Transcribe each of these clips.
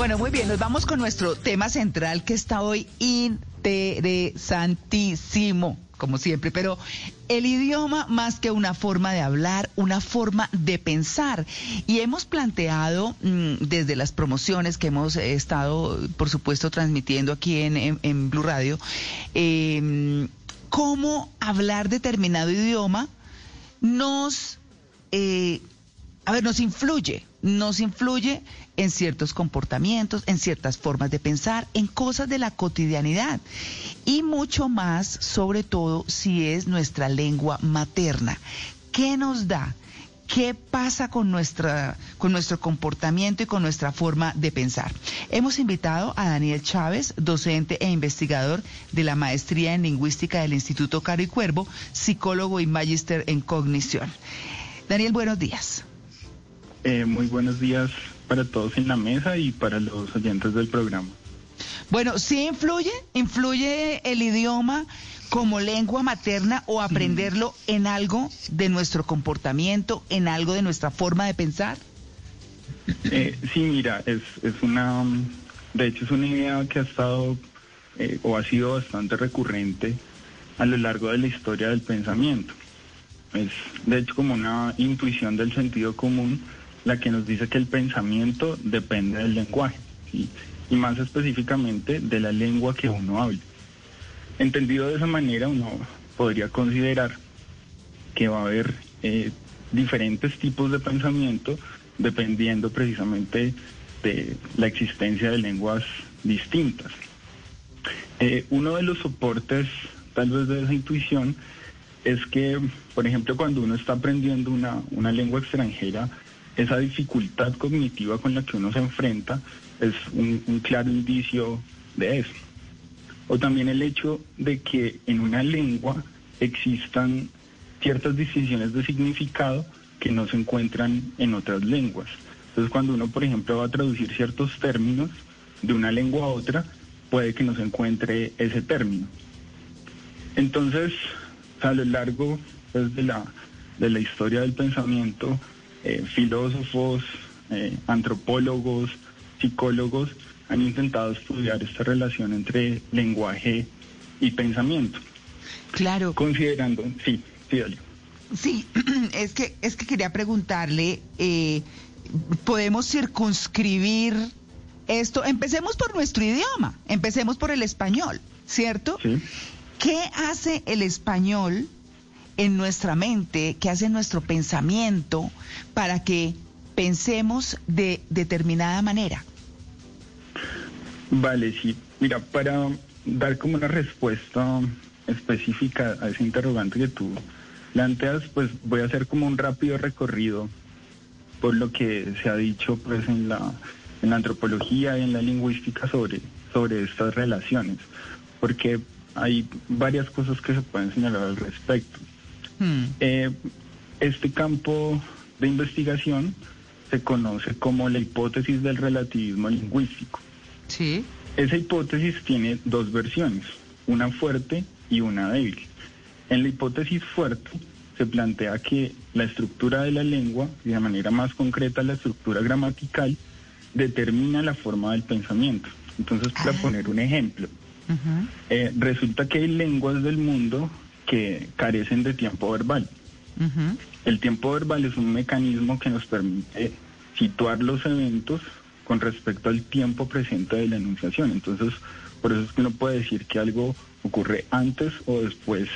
Bueno, muy bien, nos vamos con nuestro tema central que está hoy interesantísimo, como siempre, pero el idioma más que una forma de hablar, una forma de pensar. Y hemos planteado mm, desde las promociones que hemos estado, por supuesto, transmitiendo aquí en, Blue Radio, em, cómo hablar determinado idioma nos, eh, a ver, nos influye nos influye en ciertos comportamientos, en ciertas formas de pensar, en cosas de la cotidianidad y mucho más, sobre todo si es nuestra lengua materna. ¿Qué nos da? ¿Qué pasa con, nuestra, con nuestro comportamiento y con nuestra forma de pensar? Hemos invitado a Daniel Chávez, docente e investigador de la Maestría en Lingüística del Instituto Caro y Cuervo, psicólogo y magíster en cognición. Daniel, buenos días. Eh, muy buenos días para todos en la mesa y para los oyentes del programa. Bueno, ¿sí influye? ¿Influye el idioma como lengua materna o aprenderlo en algo de nuestro comportamiento, en algo de nuestra forma de pensar? Eh, sí, mira, es, es una, de hecho es una idea que ha estado eh, o ha sido bastante recurrente a lo largo de la historia del pensamiento. Es de hecho como una intuición del sentido común la que nos dice que el pensamiento depende del lenguaje, y más específicamente de la lengua que uno habla. Entendido de esa manera, uno podría considerar que va a haber eh, diferentes tipos de pensamiento dependiendo precisamente de la existencia de lenguas distintas. Eh, uno de los soportes tal vez de esa intuición es que, por ejemplo, cuando uno está aprendiendo una, una lengua extranjera, esa dificultad cognitiva con la que uno se enfrenta es un, claro indicio de eso. O también el hecho de que en una lengua existan ciertas distinciones de significado que no se encuentran en otras lenguas. Entonces cuando uno, por ejemplo, va a traducir ciertos términos de una lengua a otra, puede que no se encuentre ese término. Entonces, a lo largo pues, la, de la historia del pensamiento, eh, filósofos, eh, antropólogos, psicólogos han intentado estudiar esta relación entre lenguaje y pensamiento. Claro. Considerando, sí, sí, Sí, es que, es que quería preguntarle, eh, ¿podemos circunscribir esto? Empecemos por nuestro idioma, empecemos por el español, ¿cierto? Sí. ¿Qué hace el español en nuestra mente, que hace nuestro pensamiento para que pensemos de determinada manera? Vale, sí. Mira, para dar como una respuesta específica a ese interrogante que tú planteas, pues voy a hacer como un rápido recorrido por lo que se ha dicho pues en la, en la antropología y en la lingüística sobre, sobre estas relaciones, porque hay varias cosas que se pueden señalar al respecto. Hmm. Eh, este campo de investigación se conoce como la hipótesis del relativismo lingüístico. Sí. Esa hipótesis tiene dos versiones, una fuerte y una débil. En la hipótesis fuerte se plantea que la estructura de la lengua, y de manera más concreta la estructura gramatical, determina la forma del pensamiento. Entonces, para ah. poner un ejemplo, eh, resulta que hay lenguas del mundo que carecen de tiempo verbal. El tiempo verbal es un mecanismo que nos permite situar los eventos con respecto al tiempo presente de la enunciación. Entonces, por eso es que uno puede decir que algo ocurre antes o después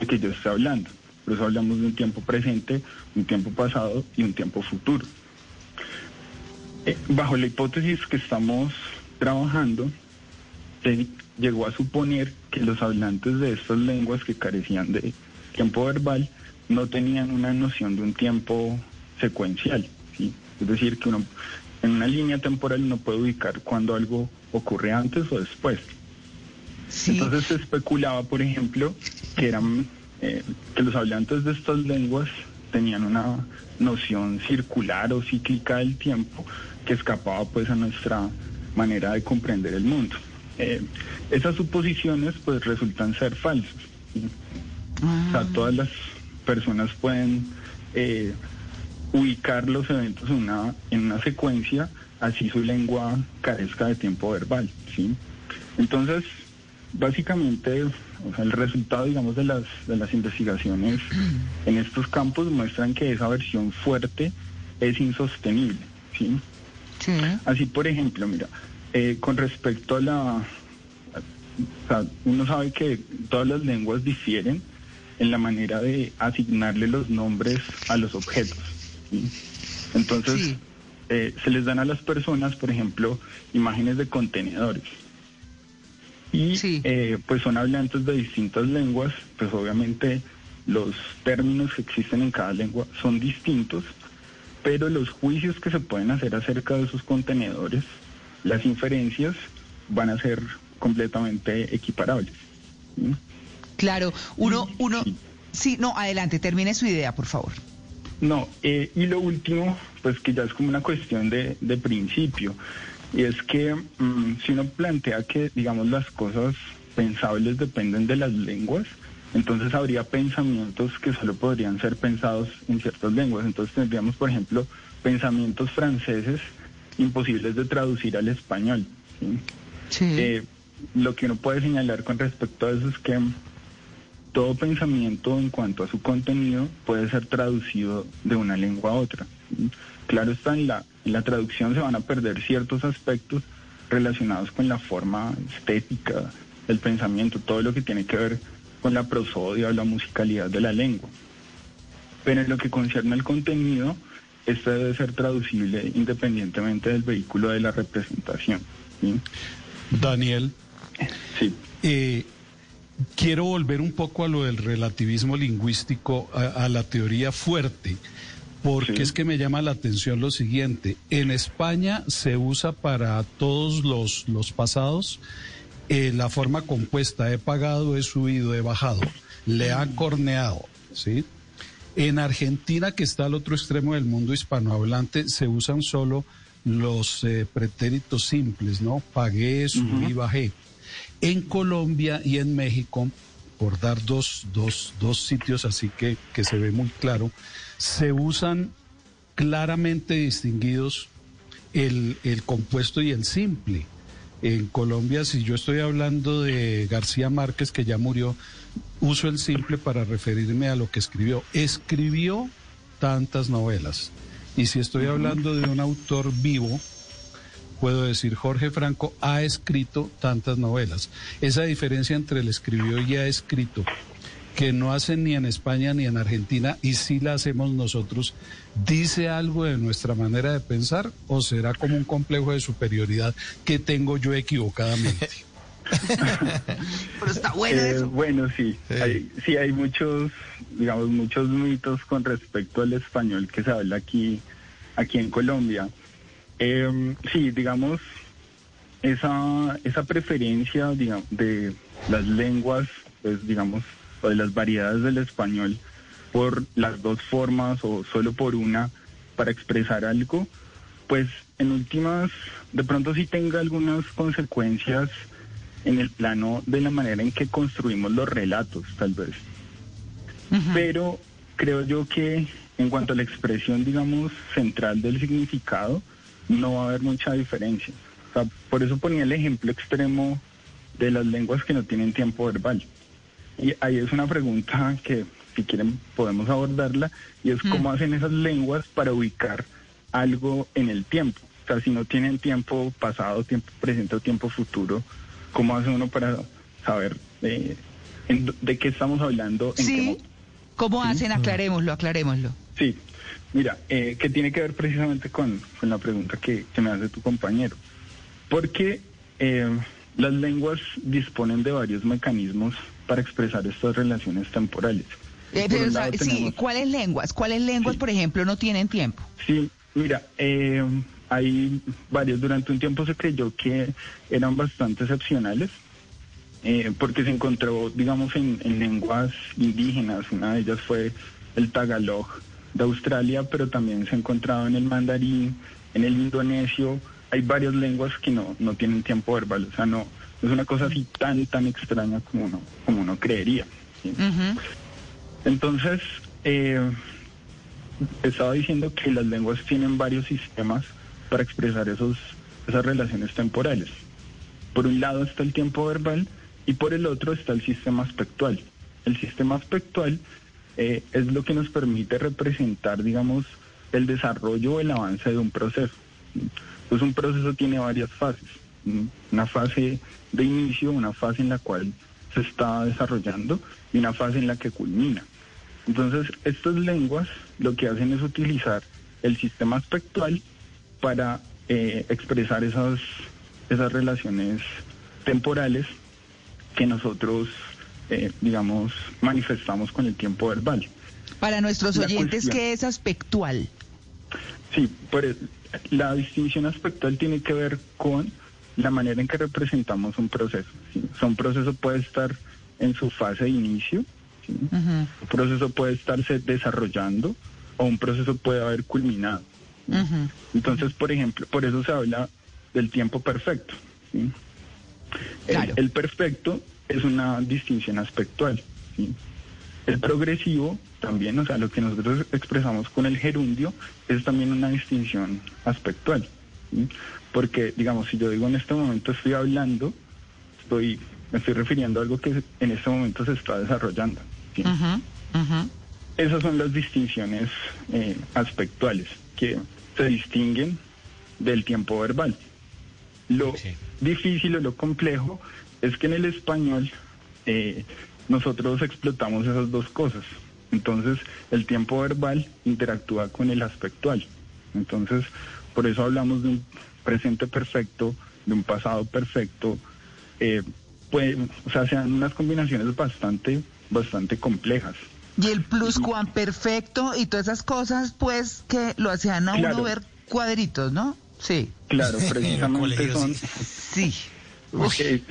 de que yo esté hablando. Por eso hablamos de un tiempo presente, un tiempo pasado y un tiempo futuro. Eh, bajo la hipótesis que estamos trabajando, llegó a suponer que los hablantes de estas lenguas que carecían de tiempo verbal no tenían una noción de un tiempo secuencial. ¿sí? Es decir, que uno en una línea temporal no puede ubicar cuando algo ocurre antes o después. Entonces se especulaba, por ejemplo, que eran eh, que los hablantes de estas lenguas tenían una noción circular o cíclica del tiempo que escapaba pues a nuestra manera de comprender el mundo. Eh, esas suposiciones pues resultan ser falsas. O sea, ah. todas las personas pueden eh, ubicar los eventos en una, en una secuencia así su lengua carezca de tiempo verbal, ¿sí? Entonces, básicamente, el resultado, digamos, de las, de las investigaciones en estos campos muestran que esa versión fuerte es insostenible, ¿sí? Así, por ejemplo, mira, eh, con respecto a la... uno sabe que todas las lenguas difieren en la manera de asignarle los nombres a los objetos. Entonces, eh, se les dan a las personas, por ejemplo, imágenes de contenedores. Y eh, pues son hablantes de distintas lenguas, pues obviamente los términos que existen en cada lengua son distintos, pero los juicios que se pueden hacer acerca de esos contenedores, las inferencias, van a ser completamente equiparables. Claro, uno, uno, sí. no, adelante, termine su idea, por favor. No, eh, y lo último, pues que ya es como una cuestión de, de principio, y es que mm, si uno plantea que, digamos, las cosas pensables dependen de las lenguas, entonces habría pensamientos que solo podrían ser pensados en ciertas lenguas. Entonces tendríamos, por ejemplo, pensamientos franceses imposibles de traducir al español. ¿sí? Eh, lo que uno puede señalar con respecto a eso es que todo pensamiento en cuanto a su contenido puede ser traducido de una lengua a otra. Claro está, en la, en la traducción se van a perder ciertos aspectos relacionados con la forma estética del pensamiento, todo lo que tiene que ver con la prosodia o la musicalidad de la lengua. Pero en lo que concierne al contenido, esto debe ser traducible independientemente del vehículo de la representación. Daniel. Sí. Eh, quiero volver un poco a lo del relativismo lingüístico, a, la teoría fuerte, porque es que me llama la atención lo siguiente. En España se usa para todos los, los pasados eh, la forma compuesta, he pagado, he subido, he bajado, le han corneado, ¿sí? En Argentina, que está al otro extremo del mundo hispanohablante, se usan solo los eh, pretéritos simples, ¿no? Pagué, subí, bajé. En Colombia y en México, por dar dos, dos, dos sitios así que, que se ve muy claro, se usan claramente distinguidos el, el compuesto y el simple en Colombia, si yo estoy hablando de García Márquez, que ya murió, uso el simple para referirme a lo que escribió. Escribió tantas novelas. Y si estoy hablando de un autor vivo, puedo decir Jorge Franco ha escrito tantas novelas. Esa diferencia entre el escribió y ha escrito que no hacen ni en España ni en Argentina y sí la hacemos nosotros, dice algo de nuestra manera de pensar o será como un complejo de superioridad que tengo yo equivocadamente? Pero está bueno eh, Bueno, sí, Hay, sí hay muchos, digamos, muchos mitos con respecto al español que se habla aquí, aquí en Colombia. Em, sí, digamos, esa, esa preferencia digamos, de las lenguas, pues digamos, o de las variedades del español por las dos formas o solo por una para expresar algo, pues en últimas de pronto sí tenga algunas consecuencias en el plano de la manera en que construimos los relatos, tal vez. Pero creo yo que en cuanto a la expresión, digamos, central del significado, no va a haber mucha diferencia. por eso ponía el ejemplo extremo de las lenguas que no tienen tiempo verbal. Y ahí es una pregunta que, si quieren, podemos abordarla, y es cómo mm. hacen esas lenguas para ubicar algo en el tiempo. O sea, si no tienen tiempo pasado, tiempo presente o tiempo futuro, ¿cómo hace uno para saber de, de qué estamos hablando? En sí. ¿Cómo hacen? Aclarémoslo, aclarémoslo. Sí, mira, eh, que tiene que ver precisamente con, la pregunta que, me hace tu compañero. Porque eh, las lenguas disponen de varios mecanismos para expresar estas relaciones temporales. Eh, sí, ¿cuáles lenguas? ¿Cuáles lenguas, por ejemplo, no tienen tiempo? Sí, mira, eh, hay varios. Durante un tiempo se creyó que eran bastante excepcionales, eh, porque se encontró, digamos, en, lenguas indígenas. Una de ellas fue el tagalog de Australia, pero también se ha encontrado en el mandarín, en el indonesio. Hay varias lenguas que no, no tienen tiempo verbal, o sea, no, es una cosa así tan, tan extraña como uno, como uno creería. Entonces, eh, estaba diciendo que las lenguas tienen varios sistemas para expresar esos, esas relaciones temporales. Por un lado está el tiempo verbal y por el otro está el sistema aspectual. El sistema aspectual eh, es lo que nos permite representar, digamos, el desarrollo o el avance de un proceso. Pues un proceso tiene varias fases. Una fase de inicio, una fase en la cual se está desarrollando y una fase en la que culmina. Entonces, estas lenguas lo que hacen es utilizar el sistema aspectual para eh, expresar esas, esas relaciones temporales que nosotros, eh, digamos, manifestamos con el tiempo verbal. Para nuestros oyentes, ¿qué es aspectual? Sí, pues, la distinción aspectual tiene que ver con la manera en que representamos un proceso. un proceso puede estar en su fase de inicio, un proceso puede estarse desarrollando o un proceso puede haber culminado. Entonces, por ejemplo, por eso se habla del tiempo perfecto. El, perfecto es una distinción aspectual. El progresivo también, o sea, lo que nosotros expresamos con el gerundio es también una distinción aspectual. Porque, digamos, si yo digo en este momento estoy hablando, estoy, me estoy refiriendo a algo que en este momento se está desarrollando. Esas son las distinciones eh, aspectuales que se distinguen del tiempo verbal. Lo difícil o lo complejo es que en el español eh, nosotros explotamos esas dos cosas. Entonces, el tiempo verbal interactúa con el aspectual. Entonces, por eso hablamos de un presente perfecto, de un pasado perfecto. Eh, pues, o sea, sean unas combinaciones bastante, bastante complejas. Y el perfecto y todas esas cosas, pues, que lo hacían a uno ver cuadritos, ¿no? Sí. Claro, precisamente son... Sí.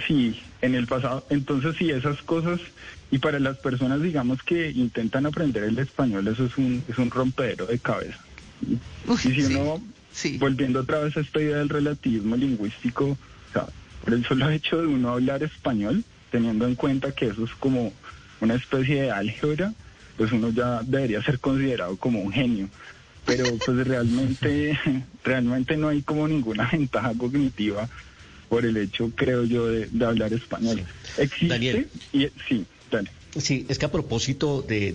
Sí, en el pasado. Entonces, sí, esas cosas, y para las personas, digamos, que intentan aprender el español, eso es un, es un rompedero de cabeza. y si uno, volviendo otra vez a esta idea del relativismo lingüístico, o sea, por el solo hecho de uno hablar español, teniendo en cuenta que eso es como una especie de álgebra, pues uno ya debería ser considerado como un genio. Pero pues realmente, realmente no hay como ninguna ventaja cognitiva por el hecho, creo yo, de, hablar español. Existe Daniel. y sí, dale. Sí, es que a propósito de,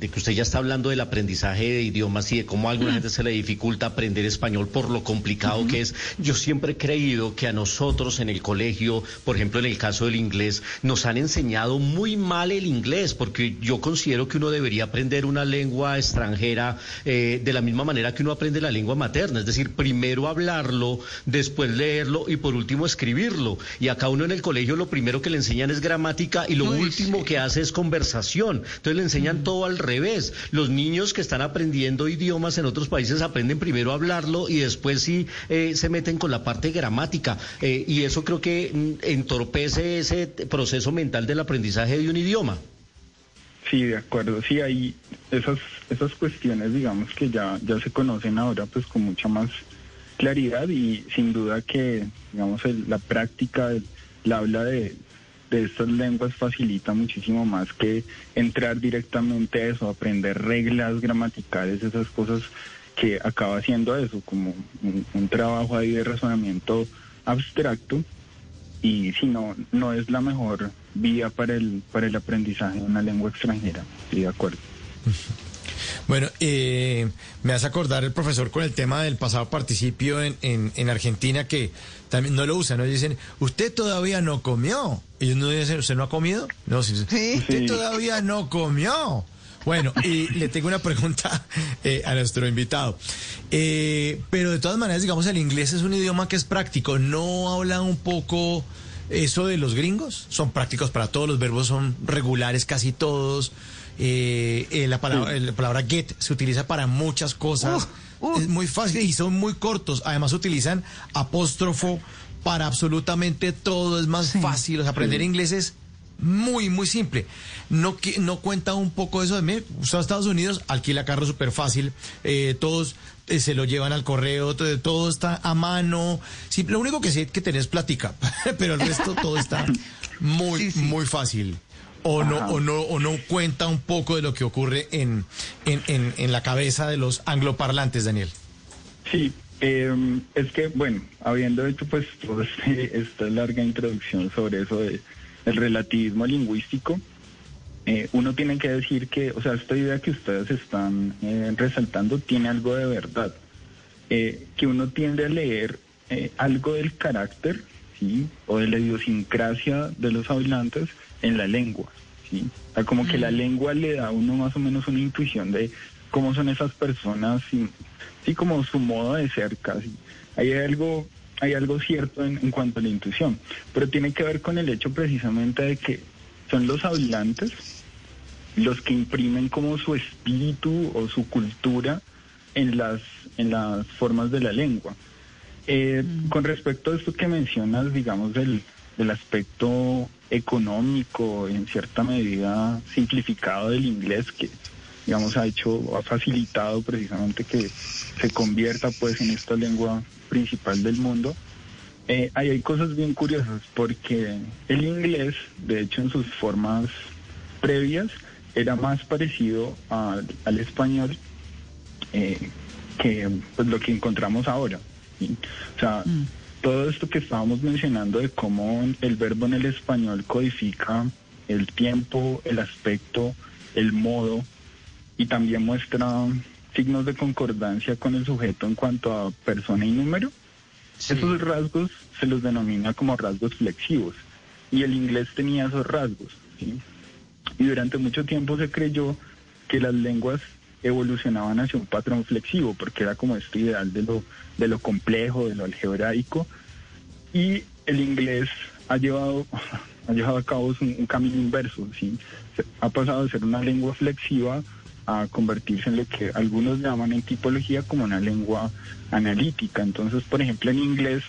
que usted ya está hablando del aprendizaje de idiomas y de cómo a alguna gente se le dificulta aprender español por lo complicado que es, yo siempre he creído que a nosotros en el colegio, por ejemplo en el caso del inglés, nos han enseñado muy mal el inglés, porque yo considero que uno debería aprender una lengua extranjera eh, de la misma manera que uno aprende la lengua materna, es decir, primero hablarlo, después leerlo y por último escribirlo. Y acá uno en el colegio lo primero que le enseñan es gramática y lo último que hace es conversación. Entonces le enseñan todo al revés. Los niños que están aprendiendo idiomas en otros países aprenden primero a hablarlo y después sí eh, se meten con la parte gramática. Eh, y eso creo que mm, entorpece ese proceso mental del aprendizaje de un idioma. Sí, de acuerdo. Sí, hay esas, esas cuestiones, digamos, que ya, ya se conocen ahora pues con mucha más claridad y sin duda que, digamos, la práctica, la habla de, de estas lenguas facilita muchísimo más que entrar directamente a eso, aprender reglas gramaticales, esas cosas que acaba haciendo eso, como un, trabajo ahí de razonamiento abstracto y si no, no es la mejor vía para el, para el aprendizaje de una lengua extranjera, sí, de acuerdo. Bueno, eh, me hace acordar el profesor con el tema del pasado participio en, en, Argentina que también no lo usan, ¿no? Dicen, usted todavía no comió. Y ellos no dicen, ¿usted no ha comido? No, sí, usted todavía no comió. Bueno, y le tengo una pregunta eh, a nuestro invitado. Eh, pero de todas maneras, digamos, el inglés es un idioma que es práctico. ¿No habla un poco eso de los gringos? Son prácticos para todos, los verbos son regulares casi todos. Eh, eh, la, palabra, la palabra get se utiliza para muchas cosas. Es muy fácil y son muy cortos. Además utilizan apóstrofo para absolutamente todo. Es más fácil. aprender inglés es muy, muy simple. No, no cuenta un poco eso de mí. Usted a Estados Unidos alquila carro súper fácil. Eh, todos se lo llevan al correo. Todo, está a mano. Sí, lo único que sí que tenés plática. pero el resto todo está muy, muy fácil o no, o no, o no cuenta un poco de lo que ocurre en, en, en, la cabeza de los angloparlantes, Daniel. Sí, Eh, es que, bueno, habiendo hecho pues toda este, esta larga introducción sobre eso de el relativismo lingüístico, eh, uno tiene que decir que, o sea, esta idea que ustedes están eh, resaltando tiene algo de verdad, eh, que uno tiende a leer algo del carácter, ¿sí? O de la idiosincrasia de los hablantes en la lengua, ¿sí? O sea, como que la mm. lengua le da a uno más o menos una intuición de cómo son esas personas, y, sí, como su modo de ser casi. Hay algo hay algo cierto en, en, cuanto a la intuición, pero tiene que ver con el hecho precisamente de que son los hablantes los que imprimen como su espíritu o su cultura en las, en las formas de la lengua. Eh, mm. Con respecto a esto que mencionas, digamos, del, del aspecto económico, en cierta medida simplificado del inglés, que digamos ha hecho, ha facilitado precisamente que se convierta pues en esta lengua principal del mundo. Eh, ahí hay cosas bien curiosas porque el inglés, de hecho en sus formas previas, era más parecido al español eh, que pues, lo que encontramos ahora. O sea, mm. todo esto que estábamos mencionando de cómo el verbo en el español codifica el tiempo, el aspecto, el modo y también muestra signos de concordancia con el sujeto en cuanto a persona y número. Esos rasgos se los denomina como rasgos flexivos y el inglés tenía esos rasgos. Y durante mucho tiempo se creyó que las lenguas evolucionaban hacia un patrón flexivo, porque era como este ideal de lo, de lo complejo, de lo algebraico, y el inglés ha llevado, ha llevado a cabo un, camino inverso, ha pasado de ser una lengua flexiva a convertirse en lo que algunos llaman en tipología como una lengua analítica. Entonces, por ejemplo, en inglés,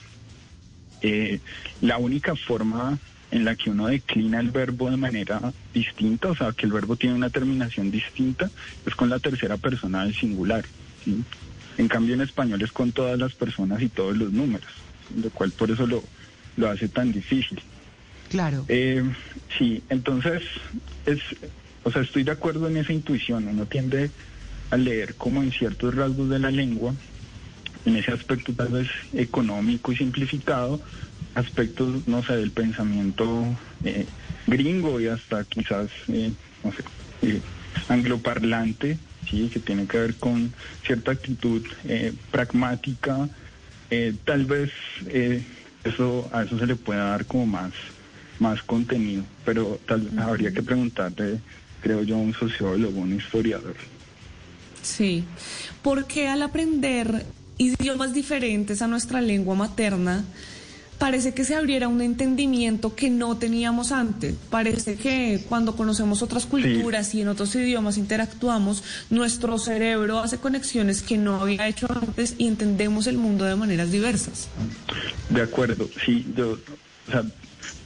eh, la única forma en la que uno declina el verbo de manera distinta, o sea, que el verbo tiene una terminación distinta, es con la tercera persona del singular. En cambio, en español es con todas las personas y todos los números, lo cual por eso lo, lo hace tan difícil. Claro. Eh, sí, entonces, es, o sea, estoy de acuerdo en esa intuición, uno tiende a leer como en ciertos rasgos de la lengua, en ese aspecto tal vez económico y simplificado, aspectos, no sé, del pensamiento eh, gringo y hasta quizás, eh, no sé, eh, angloparlante, ¿sí? que tiene que ver con cierta actitud pragmática, tal vez eso a eso se le pueda dar como más, más contenido, pero tal, habría que preguntarle, creo yo, a un sociólogo, un historiador. Sí, porque al aprender idiomas diferentes a nuestra lengua materna, parece que se abriera un entendimiento que no teníamos antes. Parece que cuando conocemos otras culturas y en otros idiomas interactuamos, nuestro cerebro hace conexiones que no había hecho antes y entendemos el mundo de maneras diversas. De acuerdo, sí, yo, o sea,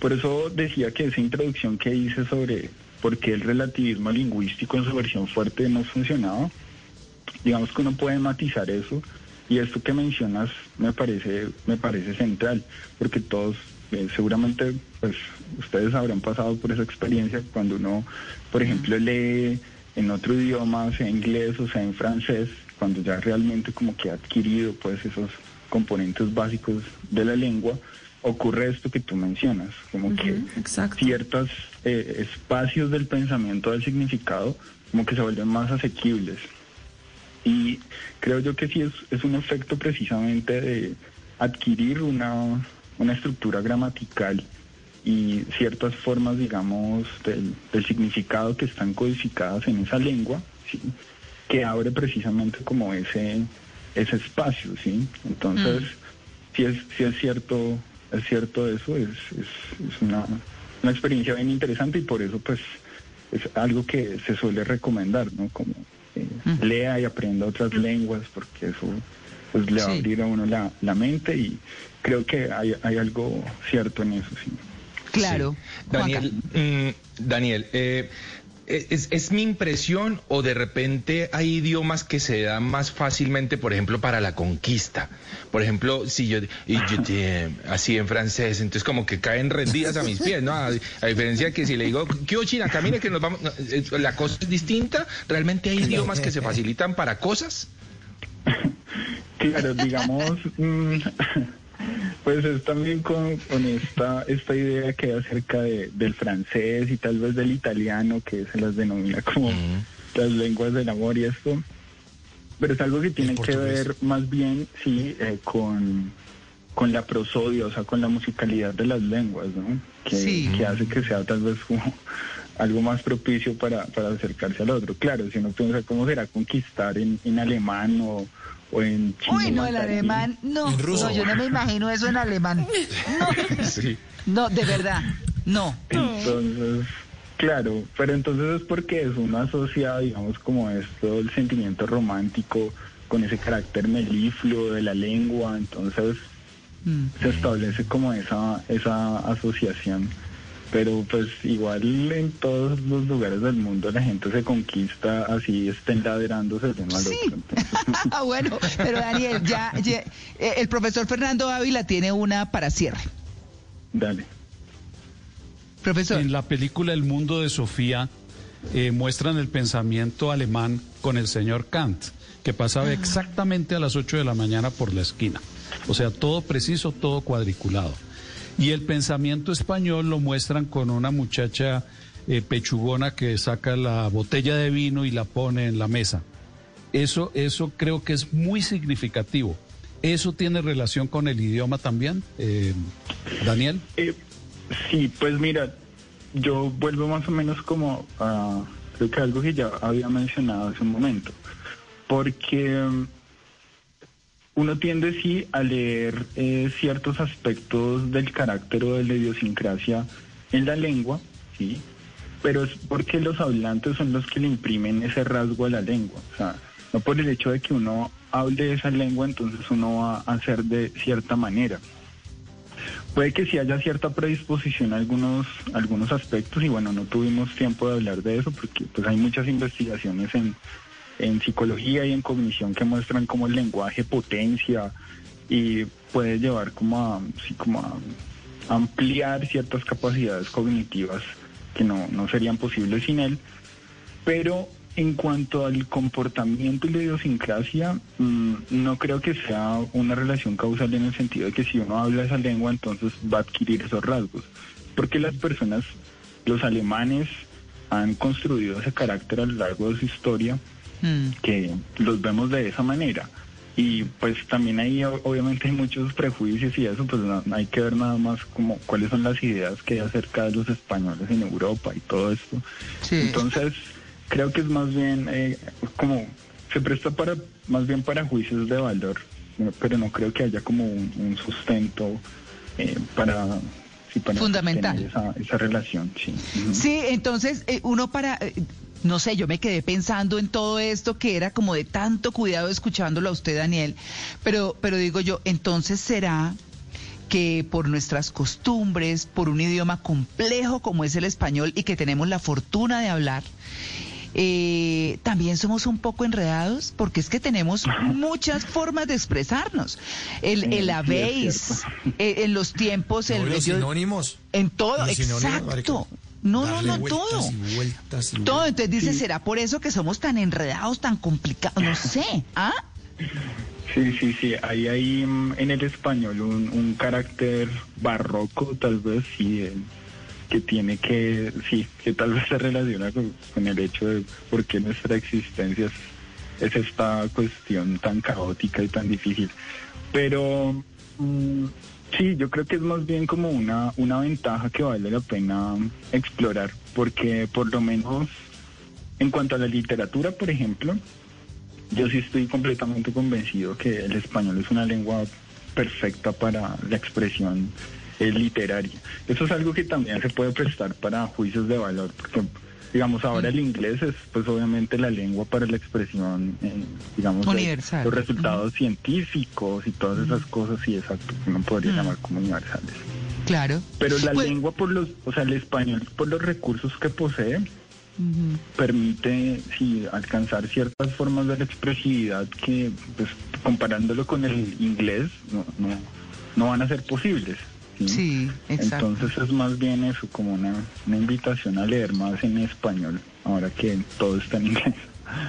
por eso decía que esa introducción que hice sobre por qué el relativismo lingüístico en su versión fuerte no funcionaba, digamos que uno puede matizar eso y esto que mencionas me parece, me parece central, porque todos, eh, seguramente, pues ustedes habrán pasado por esa experiencia cuando uno, por ejemplo, lee en otro idioma, sea inglés o sea en francés, cuando ya realmente como que ha adquirido pues esos componentes básicos de la lengua, ocurre esto que tú mencionas, como que ciertos eh, espacios del pensamiento del significado como que se vuelven más asequibles. Y creo yo que sí es, es un efecto precisamente de adquirir una, una estructura gramatical y ciertas formas, digamos, del, del, significado que están codificadas en esa lengua, ¿sí? que abre precisamente como ese, ese espacio, ¿sí? Entonces, mm. si, es, si es cierto, es cierto eso, es, es, es una, una experiencia bien interesante y por eso, pues, es algo que se suele recomendar, ¿no? Como lea y aprenda otras lenguas, porque eso pues le va a abrir a uno la, la mente y creo que hay, hay algo cierto en eso, sí. Claro. Daniel, mm, Daniel, eh, es, es, mi impresión o de repente hay idiomas que se dan más fácilmente, por ejemplo, para la conquista. Por ejemplo, si yo, y así en francés, entonces como que caen rendidas a mis pies, ¿no? A, diferencia que si le digo, ¿qué China? Camine que nos vamos, la cosa es distinta. ¿Realmente hay idiomas que se facilitan para cosas? Claro, digamos, mm, pues es también con, con esta, esta idea que hay acerca de, del francés y tal vez del italiano, que se las denomina como las lenguas del amor y esto. Pero es algo que tiene que ver más bien, sí, eh, con, con la prosodia, o sea, con la musicalidad de las lenguas, ¿no? Que, Sí. que hace que sea tal vez como algo más propicio para, para acercarse al otro. Claro, si uno piensa cómo será conquistar en, en alemán o, o en chino. Uy, no, el alemán, no, En ruso. no, yo no me imagino eso en alemán. Sí. No, de verdad, no. Entonces, claro, pero entonces es porque es uno asocia, digamos, como esto, el sentimiento romántico con ese carácter melifluo de la lengua, entonces Mm. se establece como esa, esa asociación. Pero pues igual en todos los lugares del mundo la gente se conquista así estén laderándose el uno al Sí. otro. Ah, bueno, pero Daniel, ya, ya, eh, el profesor Fernando Ávila tiene una para cierre. dale. Profesor. En la película El mundo de Sofía eh, muestran el pensamiento alemán con el señor Kant, que pasaba exactamente a las 8 de la mañana por la esquina. O sea, todo preciso, todo cuadriculado. Y el pensamiento español lo muestran con una muchacha eh, pechugona que saca la botella de vino y la pone en la mesa. Eso, eso creo que es muy significativo. ¿Eso tiene relación con el idioma también, eh, Daniel? Eh, sí, pues mira, yo vuelvo más o menos como a, creo que algo que ya había mencionado hace un momento, porque uno tiende sí a leer eh, ciertos aspectos del carácter o de la idiosincrasia en la lengua, sí, pero es porque los hablantes son los que le imprimen ese rasgo a la lengua, o sea, no por el hecho de que uno hable esa lengua, entonces uno va a hacer de cierta manera. Puede que sí haya cierta predisposición a algunos, algunos aspectos y bueno, no tuvimos tiempo de hablar de eso porque pues hay muchas investigaciones en, en psicología y en cognición que muestran cómo el lenguaje potencia y puede llevar como a, como a ampliar ciertas capacidades cognitivas que no, no serían posibles sin él. Pero en cuanto al comportamiento y la idiosincrasia, mm, no creo que sea una relación causal en el sentido de que si uno habla esa lengua, entonces va a adquirir esos rasgos. Porque las personas, los alemanes, han construido ese carácter a lo largo de su historia Mm. que los vemos de esa manera. Y pues también ahí obviamente hay muchos prejuicios y eso, pues no- no hay que ver nada más como cuáles son las ideas que hay acerca de los españoles en Europa y todo esto. Sí. Entonces, creo que es más bien eh, como se presta para más bien para juicios de valor, pero no creo que haya como un, un sustento eh, para, Fundamental. esa, esa relación. Sí. Sí, entonces eh, uno para, eh, no sé, yo me quedé pensando en todo esto que era como de tanto cuidado escuchándolo a usted, Daniel, pero, pero digo yo, entonces será que por nuestras costumbres, por un idioma complejo como es el español y que tenemos la fortuna de hablar, eh, también somos un poco enredados porque es que tenemos muchas formas de expresarnos. El, Sí, el habéis, eh, en los tiempos, No, el los medio- sinónimos. en todo, Los sinónimos, exacto. No, no, Darle no, vueltas todo. y vueltas y Todo, entonces dice, ¿será por eso que somos tan enredados, tan complicados? No sé, ¿ah? Sí, sí, sí. Ahí hay mm, en el español un, un carácter barroco, tal vez, sí, eh, que tiene que, sí, que tal vez se relaciona con, con el hecho de por qué nuestra existencia es, es esta cuestión tan caótica y tan difícil. Pero mm, sí, yo creo que es más bien como una, una ventaja que vale la pena explorar, porque por lo menos en cuanto a la literatura, por ejemplo, yo sí estoy completamente convencido que el español es una lengua perfecta para la expresión eh, literaria. Eso es algo que también se puede prestar para juicios de valor, porque digamos ahora el inglés es pues obviamente la lengua para la expresión, eh, digamos, Universal. los resultados científicos y todas esas cosas, sí, exacto, que uno podría llamar como universales. Claro. Pero la Pues- lengua por los, o sea, el español por los recursos que posee, permite sí, alcanzar ciertas formas de la expresividad que, pues, comparándolo con el inglés, no, no, no van a ser posibles. ¿Sí? Sí, exacto. Entonces es más bien eso, como una, una invitación a leer más en español, ahora que todo está en inglés.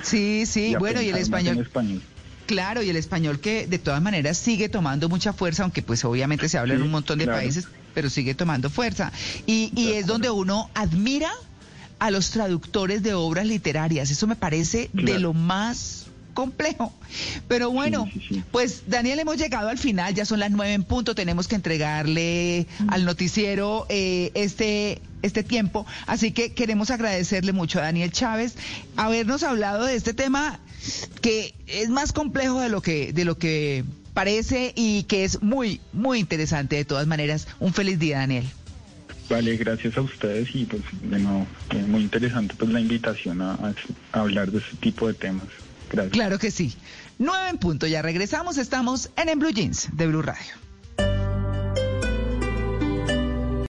Sí, sí, bueno, y el español. en español. Claro, y el español que de todas maneras sigue tomando mucha fuerza, aunque pues obviamente se habla en un montón de claro. países, pero sigue tomando fuerza. Y, y es donde uno admira a los traductores de obras literarias. Eso me parece de lo más complejo. Pero bueno, Sí, sí, sí. pues Daniel, hemos llegado al final, ya son las nueve en punto, tenemos que entregarle al noticiero eh, este, este tiempo. Así que queremos agradecerle mucho a Daniel Chávez habernos hablado de este tema que es más complejo de lo que, de lo que parece y que es muy, muy interesante de todas maneras. Un feliz día, Daniel. Vale, gracias a ustedes y pues de nuevo, eh, muy interesante pues la invitación a hablar de este tipo de temas. Claro que sí. Nueve en punto, ya regresamos, estamos en En Blue Jeans de Blue Radio.